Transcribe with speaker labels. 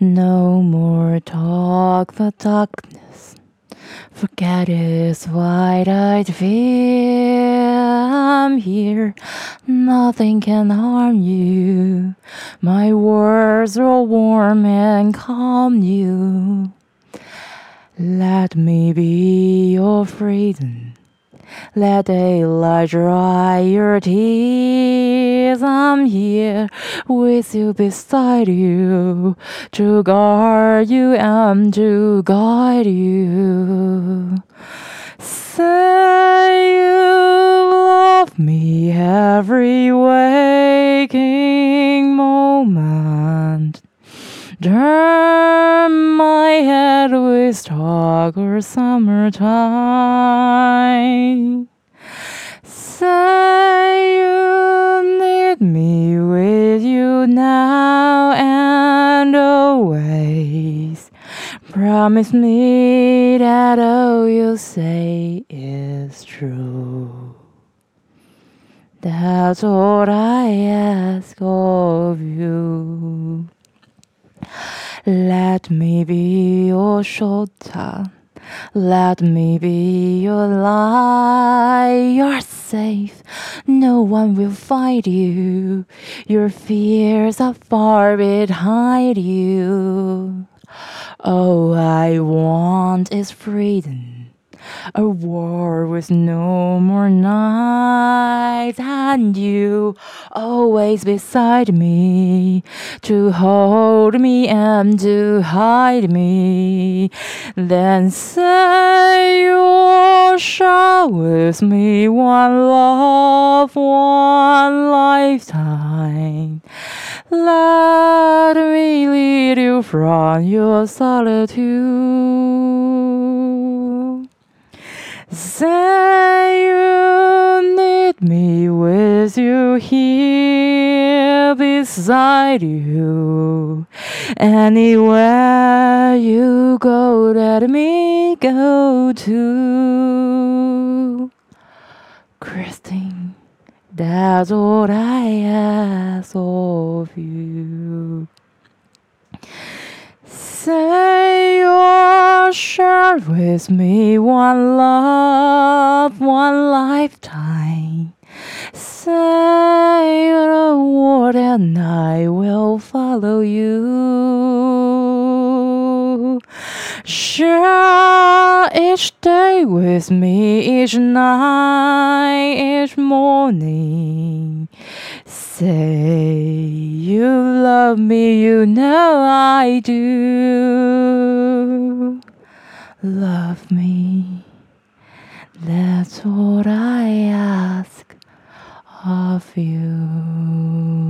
Speaker 1: No more talk the darkness. Forget his wide-eyed fear. I'm here. Nothing can harm you. My words will warm and calm you. Let me be your freedom. Let daylight dry your tears. I'm here with you beside you to guard you and to guide you. Say you love me every waking moment. Turn my head with talk or summertime. Say Promise me that all you say is true. That's what I ask of you. Let me be your shoulder. Let me be your light. You're safe. No one will fight you. Your fears are far behind you. All I want is freedom. A war with no more nights, and you always beside me to hold me and to hide me. Then say you'll share with me one love, one lifetime. Let me lead you from your solitude. Say you need me with you here beside you. Anywhere you go, let me go too. Christine, that's what I ask of you. Say you'll share with me one love, one lifetime. Say the word and I will follow you. Share each day with me, each night, each morning. Say you love me, you know I do. Love me, that's what I ask of you.